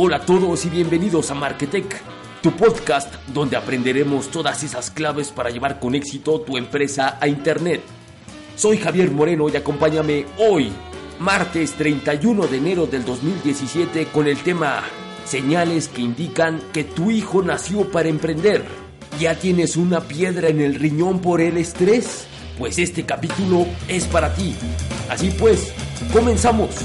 Hola a todos y bienvenidos a Marketech, tu podcast donde aprenderemos todas esas claves para llevar con éxito tu empresa a Internet. Soy Javier Moreno y acompáñame hoy, martes 31 de enero del 2017, con el tema Señales que indican que tu hijo nació para emprender. ¿Ya tienes una piedra en el riñón por el estrés? Pues este capítulo es para ti. Así pues, comenzamos.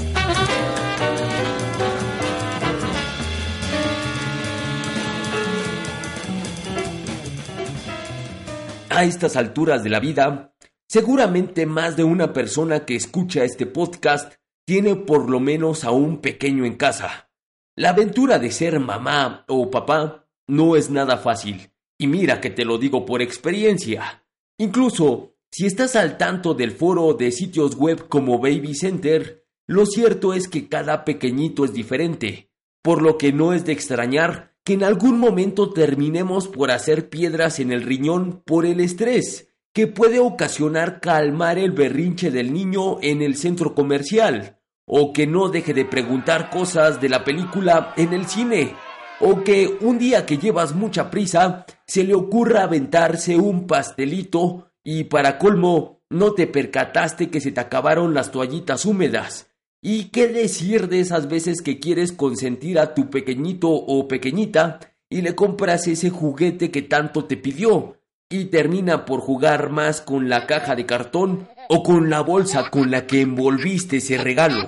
A estas alturas de la vida, seguramente más de una persona que escucha este podcast tiene por lo menos a un pequeño en casa. La aventura de ser mamá o papá no es nada fácil, y mira que te lo digo por experiencia. Incluso, si estás al tanto del foro de sitios web como Baby Center, lo cierto es que cada pequeñito es diferente, por lo que no es de extrañar que en algún momento terminemos por hacer piedras en el riñón por el estrés, que puede ocasionar calmar el berrinche del niño en el centro comercial, o que no deje de preguntar cosas de la película en el cine, o que un día que llevas mucha prisa se le ocurra aventarse un pastelito y para colmo no te percataste que se te acabaron las toallitas húmedas. ¿Y qué decir de esas veces que quieres consentir a tu pequeñito o pequeñita y le compras ese juguete que tanto te pidió y termina por jugar más con la caja de cartón o con la bolsa con la que envolviste ese regalo?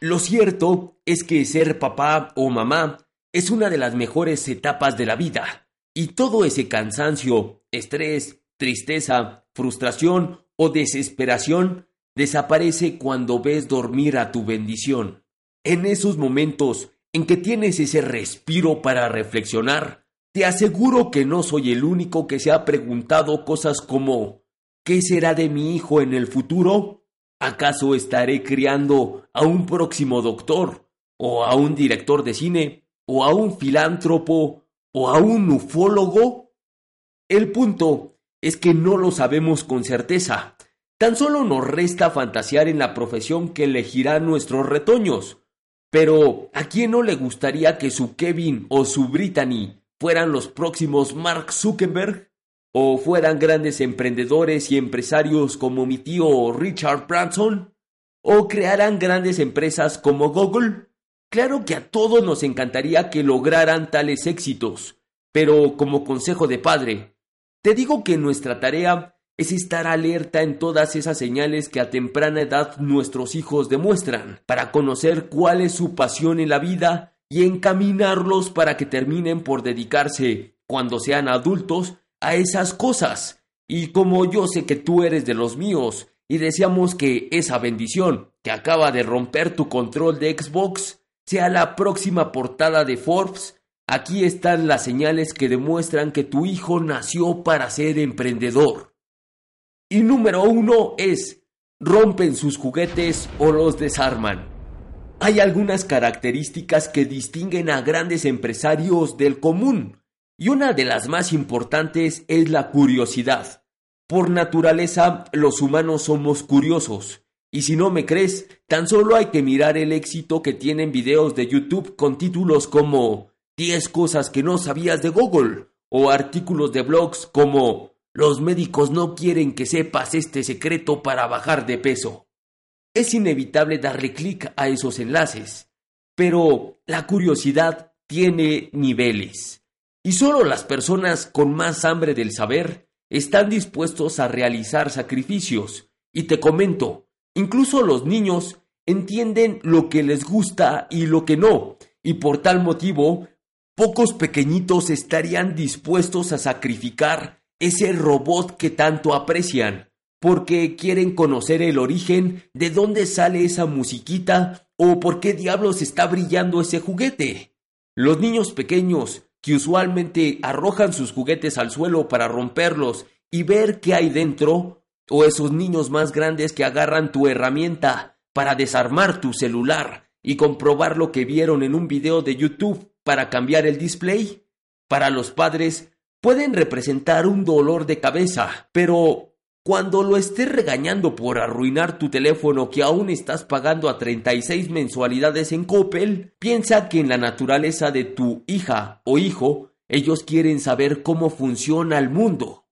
Lo cierto es que ser papá o mamá es una de las mejores etapas de la vida y todo ese cansancio, estrés, tristeza, frustración o desesperación desaparece cuando ves dormir a tu bendición. En esos momentos en que tienes ese respiro para reflexionar, te aseguro que no soy el único que se ha preguntado cosas como ¿qué será de mi hijo en el futuro? ¿Acaso estaré criando a un próximo doctor? ¿O a un director de cine? ¿O a un filántropo? ¿O a un ufólogo? El punto es que no lo sabemos con certeza, Tan solo nos resta fantasear en la profesión que elegirá nuestros retoños. Pero, ¿a quién no le gustaría que su Kevin o su Brittany fueran los próximos Mark Zuckerberg? ¿O fueran grandes emprendedores y empresarios como mi tío Richard Branson? ¿O crearan grandes empresas como Google? Claro que a todos nos encantaría que lograran tales éxitos, pero como consejo de padre, te digo que nuestra tarea es estar alerta en todas esas señales que a temprana edad nuestros hijos demuestran, para conocer cuál es su pasión en la vida y encaminarlos para que terminen por dedicarse, cuando sean adultos, a esas cosas. Y como yo sé que tú eres de los míos, y deseamos que esa bendición que acaba de romper tu control de Xbox sea la próxima portada de Forbes, aquí están las señales que demuestran que tu hijo nació para ser emprendedor. Y número uno es, rompen sus juguetes o los desarman. Hay algunas características que distinguen a grandes empresarios del común, y una de las más importantes es la curiosidad. Por naturaleza, los humanos somos curiosos, y si no me crees, tan solo hay que mirar el éxito que tienen videos de YouTube con títulos como 10 cosas que no sabías de Google, o artículos de blogs como los médicos no quieren que sepas este secreto para bajar de peso. Es inevitable darle clic a esos enlaces, pero la curiosidad tiene niveles. Y solo las personas con más hambre del saber están dispuestos a realizar sacrificios. Y te comento, incluso los niños entienden lo que les gusta y lo que no, y por tal motivo, pocos pequeñitos estarían dispuestos a sacrificar ese robot que tanto aprecian, porque quieren conocer el origen, de dónde sale esa musiquita o por qué diablos está brillando ese juguete. Los niños pequeños, que usualmente arrojan sus juguetes al suelo para romperlos y ver qué hay dentro, o esos niños más grandes que agarran tu herramienta para desarmar tu celular y comprobar lo que vieron en un video de YouTube para cambiar el display, para los padres pueden representar un dolor de cabeza, pero cuando lo estés regañando por arruinar tu teléfono que aún estás pagando a 36 mensualidades en Coppel, piensa que en la naturaleza de tu hija o hijo, ellos quieren saber cómo funciona el mundo.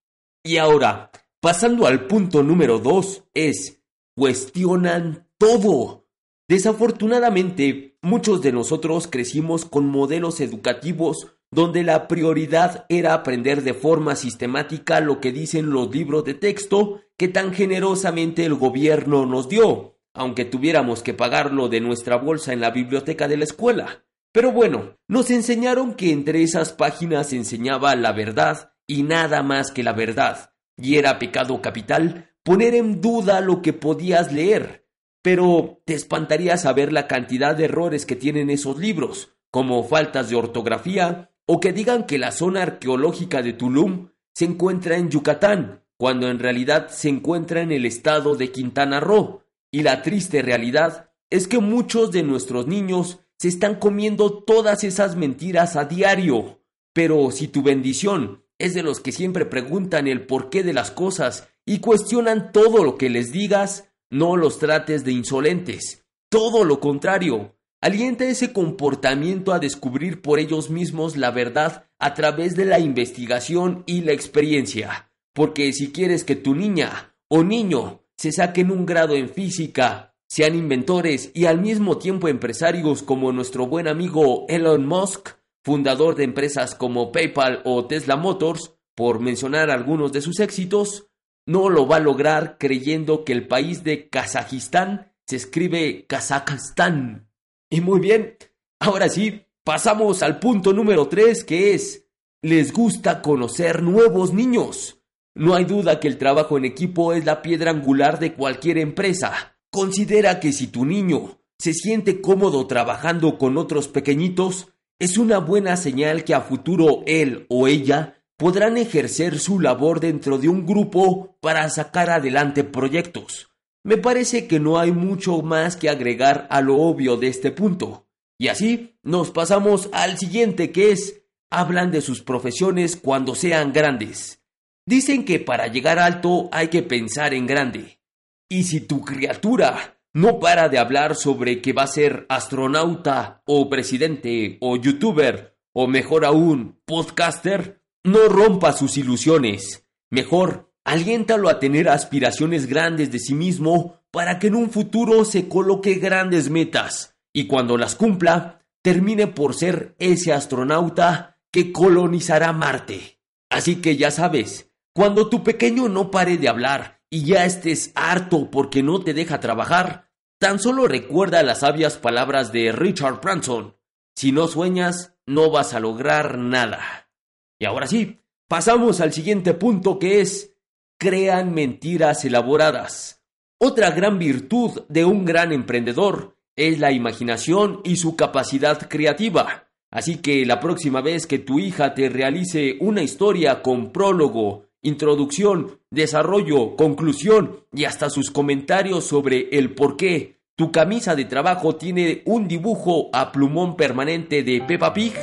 Y ahora, pasando al punto número 2, es cuestionan todo. Desafortunadamente, muchos de nosotros crecimos con modelos educativos donde la prioridad era aprender de forma sistemática lo que dicen los libros de texto que tan generosamente el gobierno nos dio, aunque tuviéramos que pagarlo de nuestra bolsa en la biblioteca de la escuela. Pero bueno, nos enseñaron que entre esas páginas se enseñaba la verdad y nada más que la verdad, y era pecado capital poner en duda lo que podías leer. Pero te espantaría saber la cantidad de errores que tienen esos libros, como faltas de ortografía, o que digan que la zona arqueológica de Tulum se encuentra en Yucatán, cuando en realidad se encuentra en el estado de Quintana Roo. Y la triste realidad es que muchos de nuestros niños se están comiendo todas esas mentiras a diario. Pero si tu bendición es de los que siempre preguntan el porqué de las cosas y cuestionan todo lo que les digas, no los trates de insolentes. Todo lo contrario, alienta ese comportamiento a descubrir por ellos mismos la verdad a través de la investigación y la experiencia. Porque si quieres que tu niña o niño se saquen un grado en física, sean inventores y al mismo tiempo empresarios como nuestro buen amigo Elon Musk, fundador de empresas como PayPal o Tesla Motors, por mencionar algunos de sus éxitos, no lo va a lograr creyendo que el país de Kazajistán se escribe Kazajstán y muy bien, ahora sí, pasamos al punto número 3 que es, les gusta conocer nuevos niños. No hay duda que el trabajo en equipo es la piedra angular de cualquier empresa. Considera que si tu niño se siente cómodo trabajando con otros pequeñitos, es una buena señal que a futuro él o ella podrán ejercer su labor dentro de un grupo para sacar adelante proyectos. Me parece que no hay mucho más que agregar a lo obvio de este punto. Y así nos pasamos al siguiente que es, hablan de sus profesiones cuando sean grandes. Dicen que para llegar alto hay que pensar en grande. Y si tu criatura no para de hablar sobre que va a ser astronauta o presidente o youtuber o mejor aún podcaster, no rompa sus ilusiones. Mejor aliéntalo a tener aspiraciones grandes de sí mismo para que en un futuro se coloque grandes metas y cuando las cumpla, termine por ser ese astronauta que colonizará Marte. Así que ya sabes, cuando tu pequeño no pare de hablar y ya estés harto porque no te deja trabajar, tan solo recuerda las sabias palabras de Richard Branson. Si no sueñas, no vas a lograr nada. Y ahora sí, pasamos al siguiente punto que es crean mentiras elaboradas. Otra gran virtud de un gran emprendedor es la imaginación y su capacidad creativa. Así que la próxima vez que tu hija te realice una historia con prólogo, introducción, desarrollo, conclusión y hasta sus comentarios sobre el por qué tu camisa de trabajo tiene un dibujo a plumón permanente de Peppa Pig,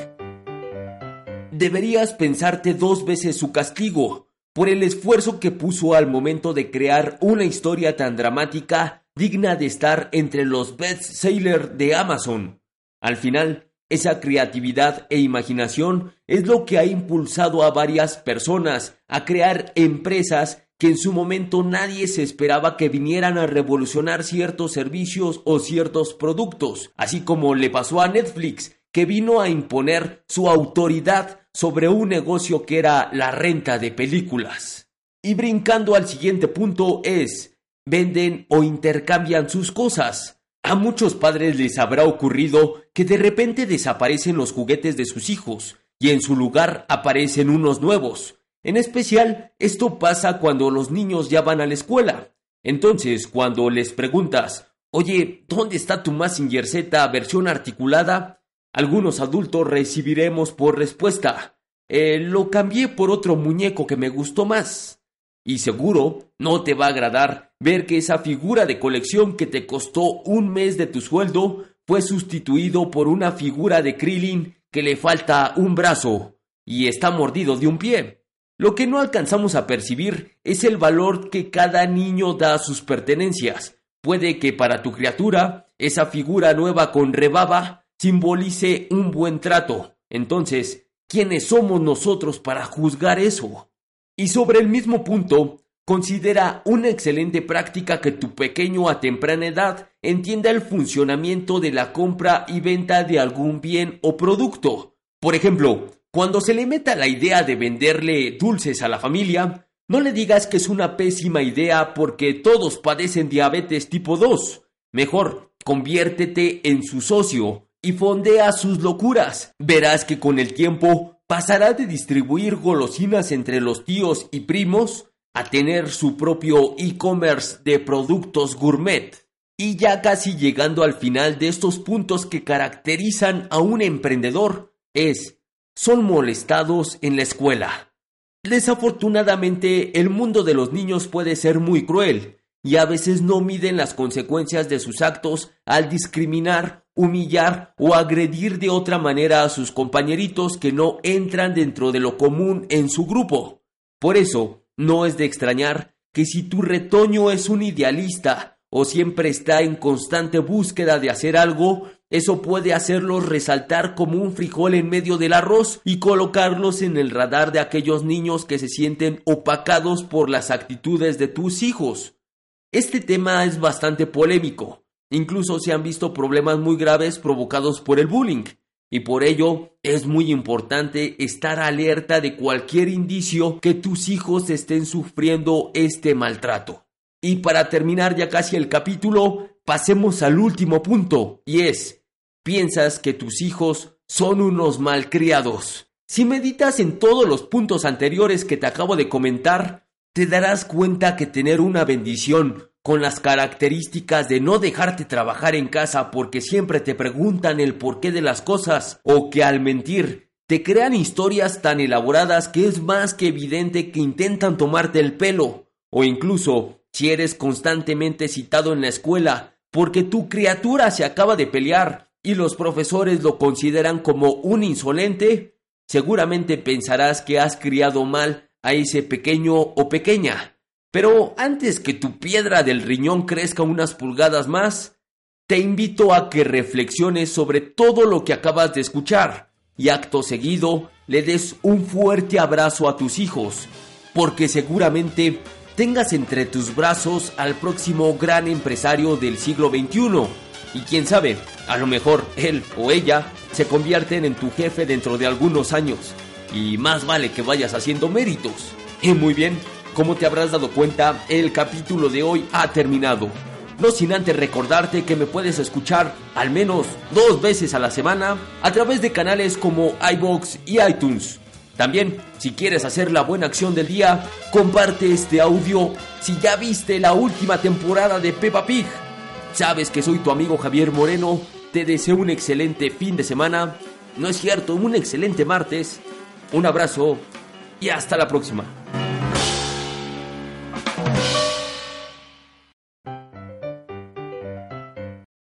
deberías pensarte dos veces su castigo por el esfuerzo que puso al momento de crear una historia tan dramática digna de estar entre los best-sellers de Amazon. Al final, esa creatividad e imaginación es lo que ha impulsado a varias personas a crear empresas que en su momento nadie se esperaba que vinieran a revolucionar ciertos servicios o ciertos productos, así como le pasó a Netflix, que vino a imponer su autoridad sobre un negocio que era la renta de películas. Y brincando al siguiente punto es, venden o intercambian sus cosas. A muchos padres les habrá ocurrido que de repente desaparecen los juguetes de sus hijos y en su lugar aparecen unos nuevos. En especial, esto pasa cuando los niños ya van a la escuela. Entonces, cuando les preguntas, oye, ¿dónde está tu Massinger Z versión articulada? Algunos adultos recibiremos por respuesta, eh, lo cambié por otro muñeco que me gustó más. Y seguro no te va a agradar ver que esa figura de colección que te costó un mes de tu sueldo fue sustituido por una figura de Krillin que le falta un brazo y está mordido de un pie. Lo que no alcanzamos a percibir es el valor que cada niño da a sus pertenencias. Puede que para tu criatura esa figura nueva con rebaba simbolice un buen trato. Entonces, ¿quiénes somos nosotros para juzgar eso? Y sobre el mismo punto, considera una excelente práctica que tu pequeño a temprana edad entienda el funcionamiento de la compra y venta de algún bien o producto. Por ejemplo, cuando se le meta la idea de venderle dulces a la familia, no le digas que es una pésima idea porque todos padecen diabetes tipo 2. Mejor, conviértete en su socio y fondea sus locuras. Verás que con el tiempo pasará de distribuir golosinas entre los tíos y primos a tener su propio e-commerce de productos gourmet. Y ya casi llegando al final de estos puntos que caracterizan a un emprendedor, es son molestados en la escuela. Desafortunadamente, el mundo de los niños puede ser muy cruel y a veces no miden las consecuencias de sus actos al discriminar, humillar o agredir de otra manera a sus compañeritos que no entran dentro de lo común en su grupo. Por eso, no es de extrañar que si tu retoño es un idealista o siempre está en constante búsqueda de hacer algo, eso puede hacerlos resaltar como un frijol en medio del arroz y colocarlos en el radar de aquellos niños que se sienten opacados por las actitudes de tus hijos. Este tema es bastante polémico. Incluso se han visto problemas muy graves provocados por el bullying. Y por ello es muy importante estar alerta de cualquier indicio que tus hijos estén sufriendo este maltrato. Y para terminar ya casi el capítulo, pasemos al último punto, y es, piensas que tus hijos son unos malcriados. Si meditas en todos los puntos anteriores que te acabo de comentar, te darás cuenta que tener una bendición con las características de no dejarte trabajar en casa porque siempre te preguntan el porqué de las cosas o que al mentir te crean historias tan elaboradas que es más que evidente que intentan tomarte el pelo o incluso si eres constantemente citado en la escuela porque tu criatura se acaba de pelear y los profesores lo consideran como un insolente, seguramente pensarás que has criado mal a ese pequeño o pequeña. Pero antes que tu piedra del riñón crezca unas pulgadas más, te invito a que reflexiones sobre todo lo que acabas de escuchar y acto seguido le des un fuerte abrazo a tus hijos, porque seguramente tengas entre tus brazos al próximo gran empresario del siglo XXI. Y quién sabe, a lo mejor él o ella se convierten en tu jefe dentro de algunos años. Y más vale que vayas haciendo méritos. Y muy bien, como te habrás dado cuenta, el capítulo de hoy ha terminado. No sin antes recordarte que me puedes escuchar al menos dos veces a la semana a través de canales como iBox y iTunes. También, si quieres hacer la buena acción del día, comparte este audio si ya viste la última temporada de Peppa Pig. Sabes que soy tu amigo Javier Moreno, te deseo un excelente fin de semana, no es cierto, un excelente martes, un abrazo y hasta la próxima.